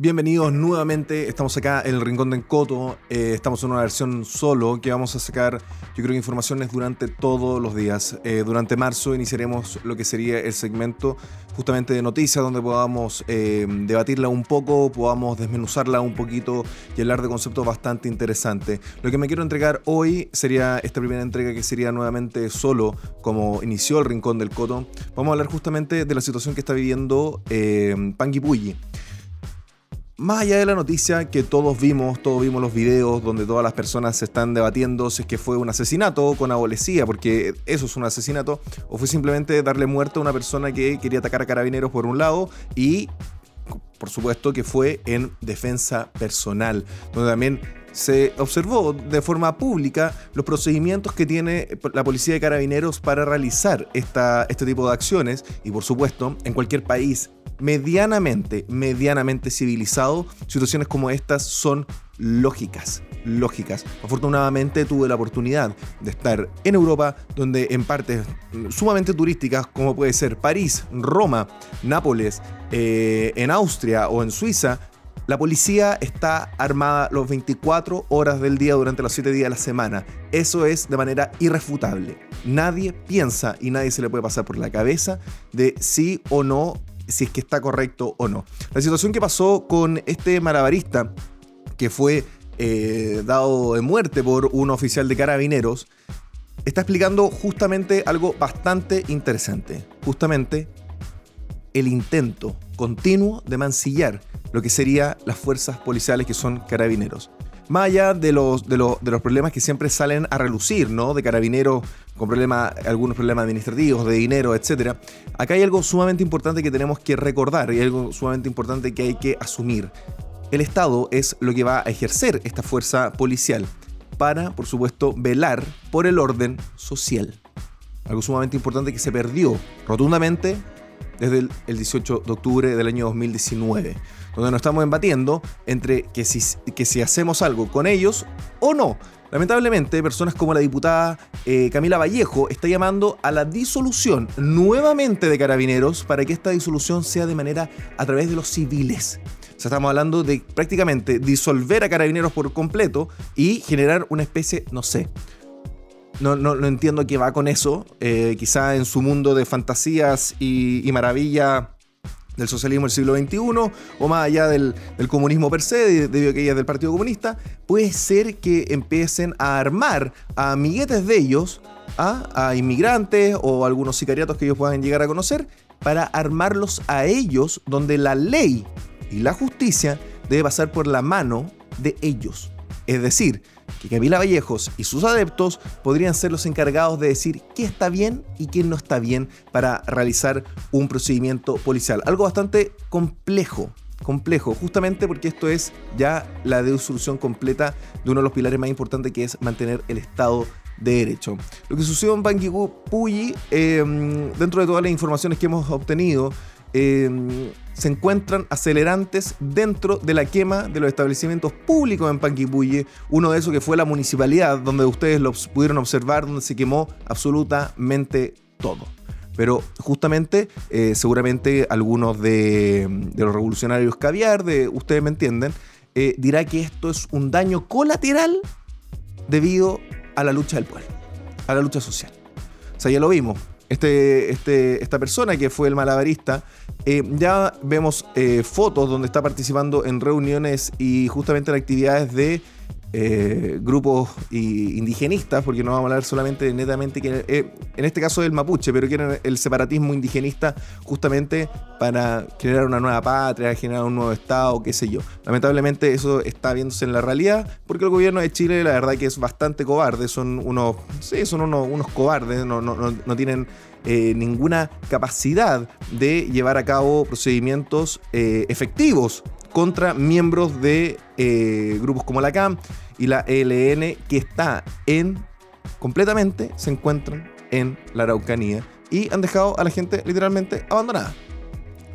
Bienvenidos nuevamente, estamos acá en el Rincón de Encoto, eh, estamos en una versión solo que vamos a sacar, yo creo que informaciones durante todos los días. Eh, durante marzo iniciaremos lo que sería el segmento justamente de noticias donde podamos eh, debatirla un poco, podamos desmenuzarla un poquito y hablar de conceptos bastante interesantes. Lo que me quiero entregar hoy sería esta primera entrega que sería nuevamente solo como inició el Rincón del Coto. Vamos a hablar justamente de la situación que está viviendo eh, Panguipulli más allá de la noticia que todos vimos, todos vimos los videos donde todas las personas se están debatiendo si es que fue un asesinato con abolecía, porque eso es un asesinato, o fue simplemente darle muerte a una persona que quería atacar a carabineros por un lado y por supuesto que fue en defensa personal, donde también se observó de forma pública los procedimientos que tiene la policía de carabineros para realizar esta, este tipo de acciones y por supuesto en cualquier país medianamente, medianamente civilizado, situaciones como estas son lógicas, lógicas. Afortunadamente tuve la oportunidad de estar en Europa, donde en partes sumamente turísticas, como puede ser París, Roma, Nápoles, eh, en Austria o en Suiza, la policía está armada los 24 horas del día durante los 7 días de la semana. Eso es de manera irrefutable. Nadie piensa y nadie se le puede pasar por la cabeza de sí o no si es que está correcto o no. La situación que pasó con este malabarista que fue eh, dado de muerte por un oficial de carabineros, está explicando justamente algo bastante interesante. Justamente el intento continuo de mancillar lo que serían las fuerzas policiales que son carabineros. Más allá de los, de, los, problemas que siempre salen a relucir, ¿no? De carabineros con problemas, algunos problemas administrativos, de dinero, etc. Acá hay algo sumamente importante que tenemos que recordar y algo sumamente importante que hay que asumir. El Estado es lo que va a ejercer esta fuerza policial para, por supuesto, velar por el orden social. Algo sumamente importante que se perdió rotundamente desde el, 18 de octubre del año 2019, donde nos estamos embatiendo entre que si, que si hacemos algo con ellos o no. Lamentablemente, personas como la diputada eh, Camila Vallejo está llamando a la disolución nuevamente de carabineros para que esta disolución sea de manera a través de los civiles. O sea, estamos hablando de prácticamente disolver a carabineros por completo y generar una especie, no sé, no, no, no entiendo qué va con eso. Eh, quizá en su mundo de fantasías y, maravilla del socialismo del siglo XXI, o más allá del, comunismo per se, debido a que ella es del Partido Comunista, puede ser que empiecen a armar a amiguetes de ellos, a, a inmigrantes o algunos sicariatos que ellos puedan llegar a conocer, para armarlos a ellos donde la ley y la justicia debe pasar por la mano de ellos. Es decir, que Camila Vallejos y sus adeptos podrían ser los encargados de decir qué está bien y qué no está bien para realizar un procedimiento policial. Algo bastante complejo, complejo, justamente porque esto es ya la disolución completa de uno de los pilares más importantes que es mantener el Estado de Derecho. Lo que sucedió en Banqui eh, dentro de todas las informaciones que hemos obtenido, Em, se encuentran acelerantes dentro de la quema de los establecimientos públicos en Panguipulli. Uno de esos que fue la municipalidad, donde ustedes lo pudieron observar, donde se quemó absolutamente todo. Pero justamente, eh, seguramente algunos de, los revolucionarios caviar, de ustedes me entienden, eh, dirá que esto es un daño colateral debido a la lucha del pueblo, a la lucha social. O sea, ya lo vimos, este, este, esta persona que fue el malabarista, eh, ya vemos eh, fotos donde está participando en reuniones y justamente en actividades de eh, grupos indigenistas, porque no vamos a hablar solamente netamente, que, eh, en este caso del mapuche, pero quieren el separatismo indigenista justamente para generar una nueva patria, generar un nuevo Estado, qué sé yo. Lamentablemente eso está viéndose en la realidad, porque el gobierno de Chile la verdad que es bastante cobarde, son unos, sí, son unos, unos cobardes, no, no, no, tienen eh, ninguna capacidad de llevar a cabo procedimientos efectivos contra miembros de eh, grupos como la CAM y la ELN que está en completamente se encuentran en la Araucanía y han dejado a la gente literalmente abandonada.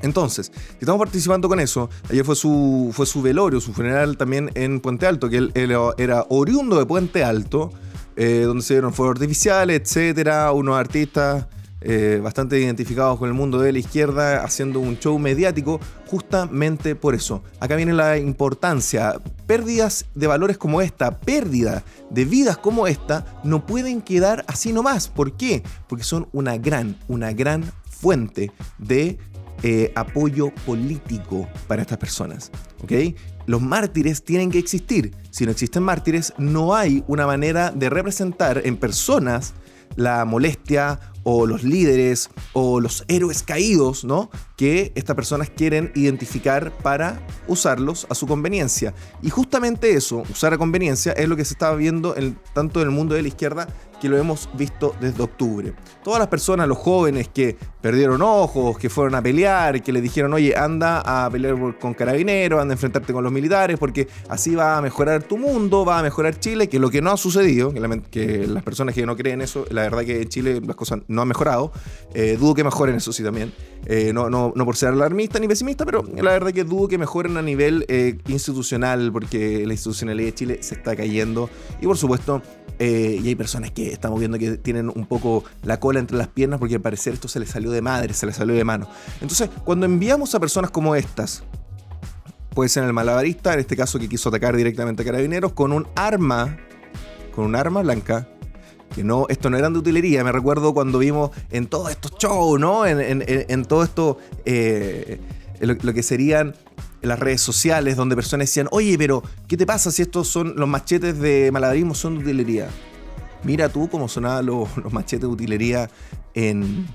Entonces, si estamos participando con eso, ayer fue su, fue su velorio, su funeral también en Puente Alto, que él, era oriundo de Puente Alto, eh, donde se dieron fuegos artificiales, etcétera, unos artistas eh, bastante identificados con el mundo de la izquierda, haciendo un show mediático justamente por eso. Acá viene la importancia. Pérdidas de valores como esta, pérdida de vidas como esta, no pueden quedar así nomás. ¿Por qué? Porque son una gran, una gran fuente de eh, apoyo político para estas personas. ¿ok? Los mártires tienen que existir. Si no existen mártires, no hay una manera de representar en personas la molestia o los líderes o los héroes caídos, ¿no? Que estas personas quieren identificar para usarlos a su conveniencia. Y justamente eso, usar a conveniencia, es lo que se estaba viendo en, tanto en el mundo de la izquierda que lo hemos visto desde octubre. Todas las personas, los jóvenes que perdieron ojos, que fueron a pelear, que le dijeron, oye, anda a pelear con carabineros, anda a enfrentarte con los militares, porque así va a mejorar tu mundo, va a mejorar Chile, que lo que no ha sucedido, que, las personas que no creen eso, la verdad que en Chile las cosas no han mejorado, eh, dudo que mejoren eso sí también, eh, no, no, no, por ser alarmista ni pesimista, pero la verdad que dudo que mejoren a nivel eh, institucional, porque la institucionalidad de Chile se está cayendo, y por supuesto, y hay personas que estamos viendo que tienen un poco la cola entre las piernas porque al parecer esto se les salió de madre, se les salió de mano. Entonces, cuando enviamos a personas como estas, puede ser el malabarista, en este caso que quiso atacar directamente a carabineros, con un arma, con un arma blanca, que no, esto no eran de utilería, me recuerdo cuando vimos en todos estos shows, ¿no? En, todo esto, eh, lo, que serían las redes sociales, donde personas decían, oye, pero ¿qué te pasa si estos son los machetes de malabarismo son de utilería? Mira tú cómo sonaban los, machetes de utilería en,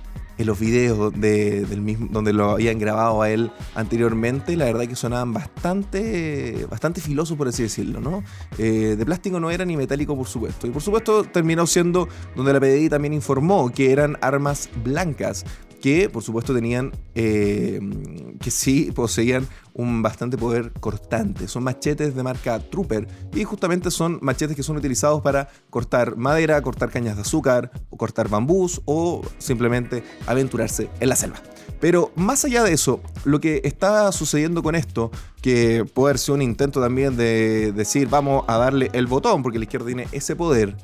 los videos del mismo, donde lo habían grabado a él anteriormente, la verdad que sonaban bastante, bastante filosos, por así decirlo, ¿no? Eh, de plástico no era ni metálico, por supuesto. Y por supuesto terminó siendo donde la PDI también informó que eran armas blancas que por supuesto tenían, eh, que sí poseían un bastante poder cortante. Son machetes de marca Trooper y justamente son machetes que son utilizados para cortar madera, cortar cañas de azúcar, cortar bambús o simplemente aventurarse en la selva. Pero más allá de eso, lo que está sucediendo con esto, que puede ser un intento también de decir vamos a darle el botón, porque la izquierda tiene ese poder,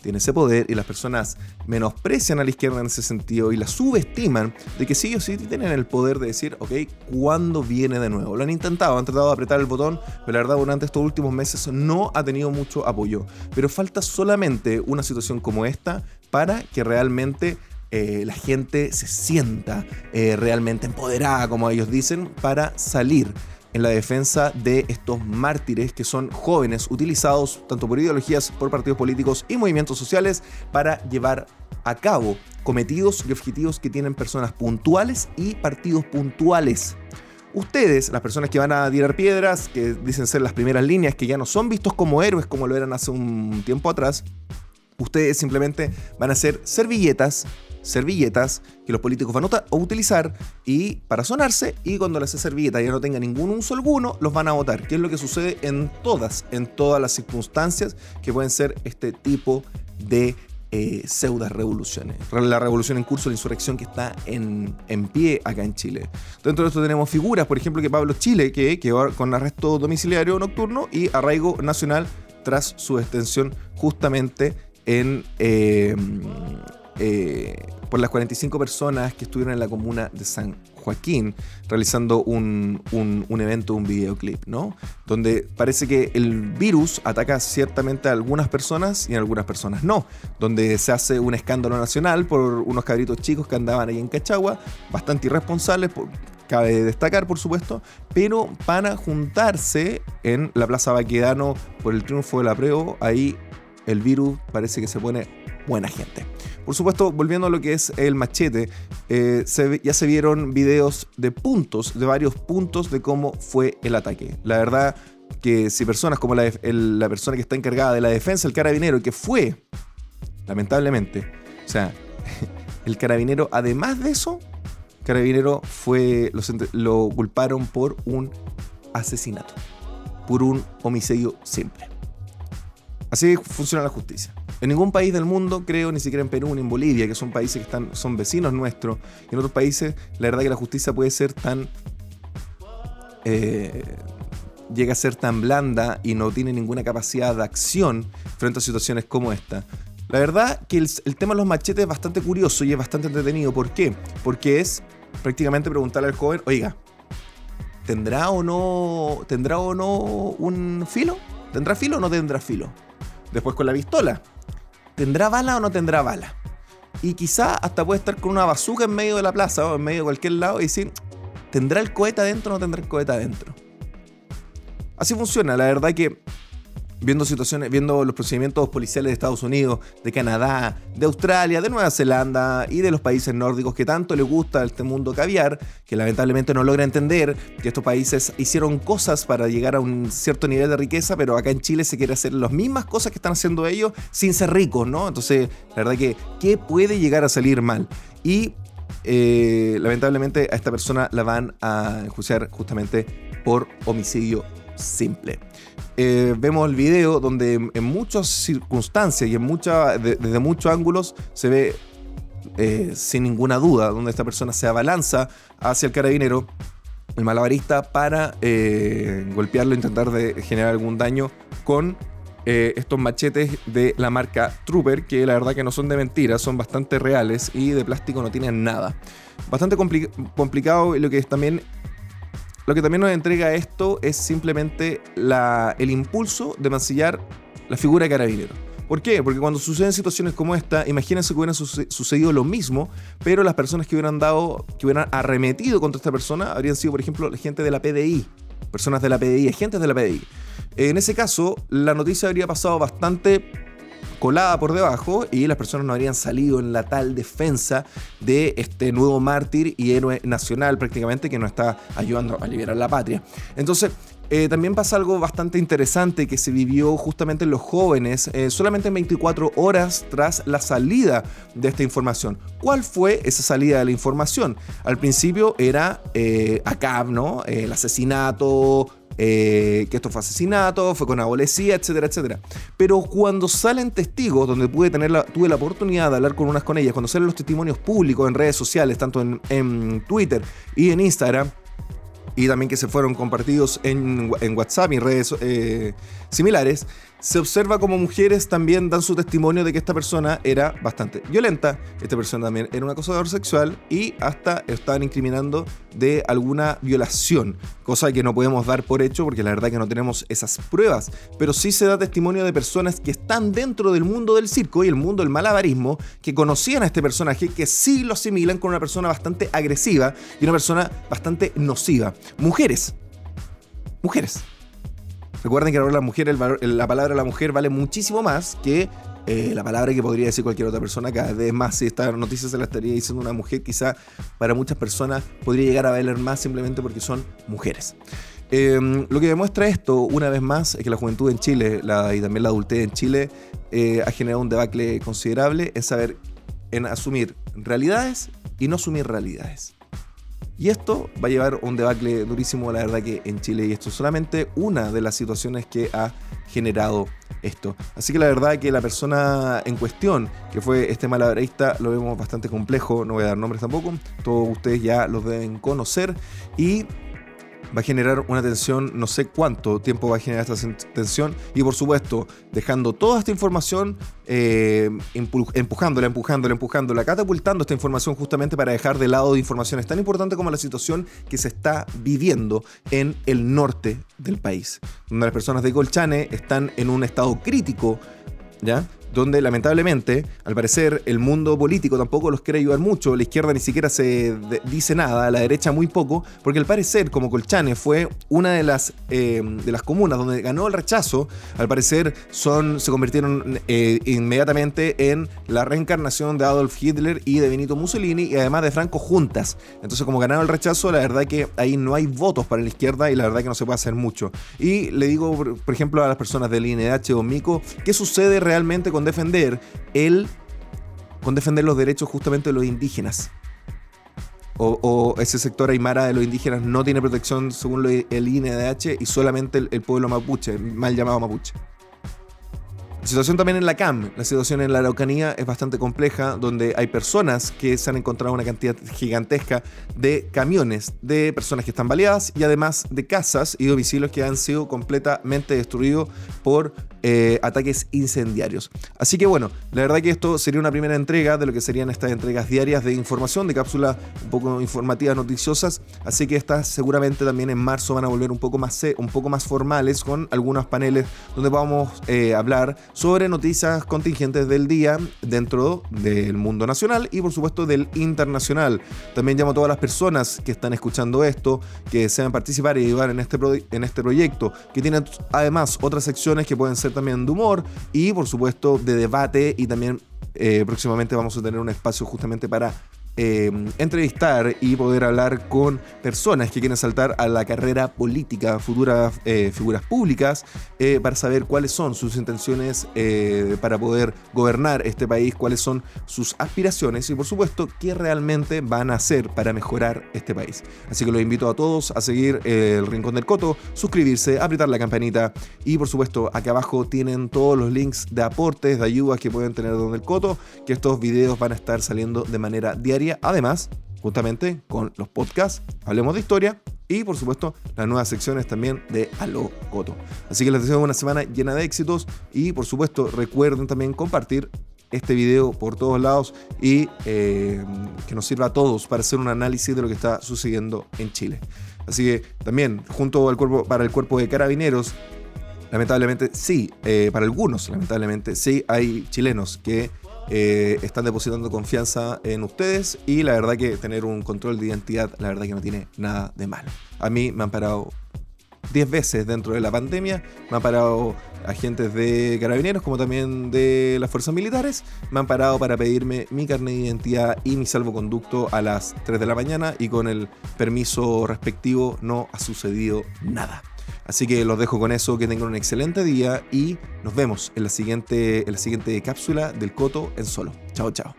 tiene ese poder y las personas menosprecian a la izquierda en ese sentido y la subestiman de que sí ellos sí tienen el poder de decir, ok, ¿cuándo viene de nuevo? Lo han intentado, han tratado de apretar el botón, pero la verdad durante estos últimos meses no ha tenido mucho apoyo. Pero falta solamente una situación como esta para que realmente eh, la gente se sienta eh, realmente empoderada, como ellos dicen, para salir en la defensa de estos mártires que son jóvenes utilizados tanto por ideologías, por partidos políticos y movimientos sociales para llevar a cabo cometidos y objetivos que tienen personas puntuales y partidos puntuales. Ustedes, las personas que van a tirar piedras, que dicen ser las primeras líneas, que ya no son vistos como héroes como lo eran hace un tiempo atrás, ustedes simplemente van a ser servilletas servilletas que los políticos van a utilizar y para sonarse y cuando las servilletas ya no tenga ningún uso alguno, los van a votar, que es lo que sucede en todas, en todas las circunstancias que pueden ser este tipo de eh, pseudas revoluciones. La revolución en curso, la insurrección que está en, en, pie acá en Chile. Dentro de esto tenemos figuras, por ejemplo, que Pablo Chile, que quedó con arresto domiciliario nocturno y arraigo nacional tras su extensión justamente en... Eh, eh, por las 45 personas que estuvieron en la comuna de San Joaquín realizando un, un, evento, un videoclip, ¿no? Donde parece que el virus ataca ciertamente a algunas personas y a algunas personas no. Donde se hace un escándalo nacional por unos cabritos chicos que andaban ahí en Cachagua, bastante irresponsables, cabe destacar por supuesto, pero para juntarse en la Plaza Baquedano por el triunfo de la Preo, ahí el virus parece que se pone buena gente. Por supuesto, volviendo a lo que es el machete, eh, ya se vieron videos de puntos, de varios puntos de cómo fue el ataque. La verdad que si personas como la, la persona que está encargada de la defensa, el carabinero, que fue, lamentablemente, o sea, el carabinero, además de eso, carabinero fue, lo, lo culparon por un asesinato, por un homicidio simple. Así funciona la justicia. En ningún país del mundo, creo, ni siquiera en Perú ni en Bolivia, que son países que están, son vecinos nuestros, y en otros países, la verdad que la justicia puede ser tan. Eh, llega a ser tan blanda y no tiene ninguna capacidad de acción frente a situaciones como esta. La verdad que el, tema de los machetes es bastante curioso y es bastante entretenido. ¿Por qué? Porque es prácticamente preguntarle al joven, oiga, ¿tendrá o no, tendrá o no un filo? ¿Tendrá filo o no tendrá filo? Después con la pistola, ¿tendrá bala o no tendrá bala? Y quizá hasta puede estar con una bazuca en medio de la plaza o en medio de cualquier lado y decir, ¿tendrá el cohete adentro o no tendrá el cohete adentro? Así funciona, la verdad que viendo situaciones, viendo los procedimientos policiales de Estados Unidos, de Canadá, de Australia, de Nueva Zelanda y de los países nórdicos que tanto le gusta este mundo caviar, que lamentablemente no logra entender que estos países hicieron cosas para llegar a un cierto nivel de riqueza, pero acá en Chile se quiere hacer las mismas cosas que están haciendo ellos sin ser ricos, ¿no? Entonces, la verdad que, ¿qué puede llegar a salir mal? Y eh, lamentablemente a esta persona la van a enjuiciar justamente por homicidio simple. Eh, vemos el video donde en, muchas circunstancias y en mucha, desde muchos ángulos se ve eh, sin ninguna duda donde esta persona se abalanza hacia el carabinero, el malabarista, para eh, golpearlo, intentar de generar algún daño con estos machetes de la marca Trooper, que la verdad que no son de mentira, son bastante reales y de plástico no tienen nada. Bastante complicado lo que es también lo que también nos entrega esto es simplemente el impulso de mancillar la figura de carabinero. ¿Por qué? Porque cuando suceden situaciones como esta, imagínense que hubiera sucedido lo mismo, pero las personas que hubieran dado, que hubieran arremetido contra esta persona habrían sido, por ejemplo, gente de la PDI, personas de la PDI, agentes de la PDI. En ese caso, la noticia habría pasado bastante colada por debajo y las personas no habrían salido en la tal defensa de este nuevo mártir y héroe nacional prácticamente que nos está ayudando a liberar la patria. Entonces, eh, también pasa algo bastante interesante que se vivió justamente en los jóvenes eh, solamente en 24 horas tras la salida de esta información. ¿Cuál fue esa salida de la información? Al principio era eh, acá, ¿no? el asesinato, eh, que esto fue asesinato, fue con abolecía, etcétera, etcétera. Pero cuando salen testigos, donde pude tener tuve la oportunidad de hablar con unas con ellas, cuando salen los testimonios públicos en redes sociales, tanto en, Twitter y en Instagram, y también que se fueron compartidos en, WhatsApp y en redes eh, similares, se observa como mujeres también dan su testimonio de que esta persona era bastante violenta, esta persona también era un acosador sexual y hasta estaban incriminando de alguna violación, cosa que no podemos dar por hecho porque la verdad que no tenemos esas pruebas, pero sí se da testimonio de personas que están dentro del mundo del circo y el mundo del malabarismo, que conocían a este personaje, que sí lo asimilan con una persona bastante agresiva y una persona bastante nociva. Mujeres. Mujeres. Recuerden que ahora la mujer, la palabra la mujer vale muchísimo más que eh, la palabra que podría decir cualquier otra persona. Cada vez más, si esta noticia se la estaría diciendo una mujer, quizá para muchas personas podría llegar a valer más simplemente porque son mujeres. Em, lo que demuestra esto, una vez más, es que la juventud en Chile y también la adultez en Chile eh, ha generado un debacle considerable en saber, en asumir realidades y no asumir realidades. Y esto va a llevar un debacle durísimo, la verdad que en Chile, y esto es solamente una de las situaciones que ha generado esto. Así que la verdad que la persona en cuestión, que fue este malabarista, lo vemos bastante complejo, no voy a dar nombres tampoco, todos ustedes ya los deben conocer y va a generar una tensión, no sé cuánto tiempo va a generar esta tensión y por supuesto dejando toda esta información, eh, empujándola, empujándola, empujándola, catapultando esta información justamente para dejar de lado informaciones tan importantes como la situación que se está viviendo en el norte del país, donde las personas de Colchane están en un estado crítico, ¿ya? Donde lamentablemente, al parecer, el mundo político tampoco los quiere ayudar mucho, la izquierda ni siquiera se dice nada, la derecha muy poco, porque al parecer, como Colchane fue una de las, eh, de las comunas donde ganó el rechazo, al parecer son, se convirtieron eh, inmediatamente en la reencarnación de Adolf Hitler y de Benito Mussolini y además de Franco juntas. Entonces, como ganaron el rechazo, la verdad que ahí no hay votos para la izquierda y la verdad que no se puede hacer mucho. Y le digo, por ejemplo, a las personas del INDH o MICO, ¿qué sucede realmente con con defender el con defender los derechos justamente de los indígenas. O, ese sector aymara de los indígenas no tiene protección según el INDH y solamente el pueblo mapuche, mal llamado mapuche. La situación también en la CAM, la situación en la Araucanía es bastante compleja, donde hay personas que se han encontrado una cantidad gigantesca de camiones, de personas que están baleadas y además de casas y domicilios que han sido completamente destruidos por eh, ataques incendiarios. Así que bueno, la verdad que esto sería una primera entrega de lo que serían estas entregas diarias de información, de cápsulas un poco informativas, noticiosas. Así que estas seguramente también en marzo van a volver un poco más, un poco más formales con algunos paneles donde vamos a eh, hablar sobre noticias contingentes del día dentro del mundo nacional y por supuesto del internacional. También llamo a todas las personas que están escuchando esto, que desean participar y ayudar en este, en este proyecto, que tienen además otras secciones que pueden ser también de humor y por supuesto de debate y también eh, próximamente vamos a tener un espacio justamente para eh, entrevistar y poder hablar con personas que quieren saltar a la carrera política, futuras eh, figuras públicas, eh, para saber cuáles son sus intenciones para poder gobernar este país, cuáles son sus aspiraciones y por supuesto qué realmente van a hacer para mejorar este país. Así que los invito a todos a seguir el Rincón del Coto, suscribirse, apretar la campanita y por supuesto acá abajo tienen todos los links de aportes, de ayudas que pueden tener donde el Coto, que estos videos van a estar saliendo de manera diaria además, justamente con los podcasts, hablemos de historia y por supuesto las nuevas secciones también de Aló Coto. Así que les deseo una semana llena de éxitos y por supuesto recuerden también compartir este video por todos lados y eh, que nos sirva a todos para hacer un análisis de lo que está sucediendo en Chile. Así que también junto al cuerpo para el cuerpo de carabineros lamentablemente sí, eh, para algunos lamentablemente sí hay chilenos que eh, están depositando confianza en ustedes y la verdad que tener un control de identidad, la verdad que no tiene nada de malo. A mí me han parado 10 veces dentro de la pandemia, me han parado agentes de carabineros como también de las fuerzas militares, me han parado para pedirme mi carnet de identidad y mi salvoconducto a las 3 de la mañana y con el permiso respectivo no ha sucedido nada. Así que los dejo con eso, que tengan un excelente día y nos vemos en la siguiente, en la siguiente cápsula del Coto en solo. Chao, chao.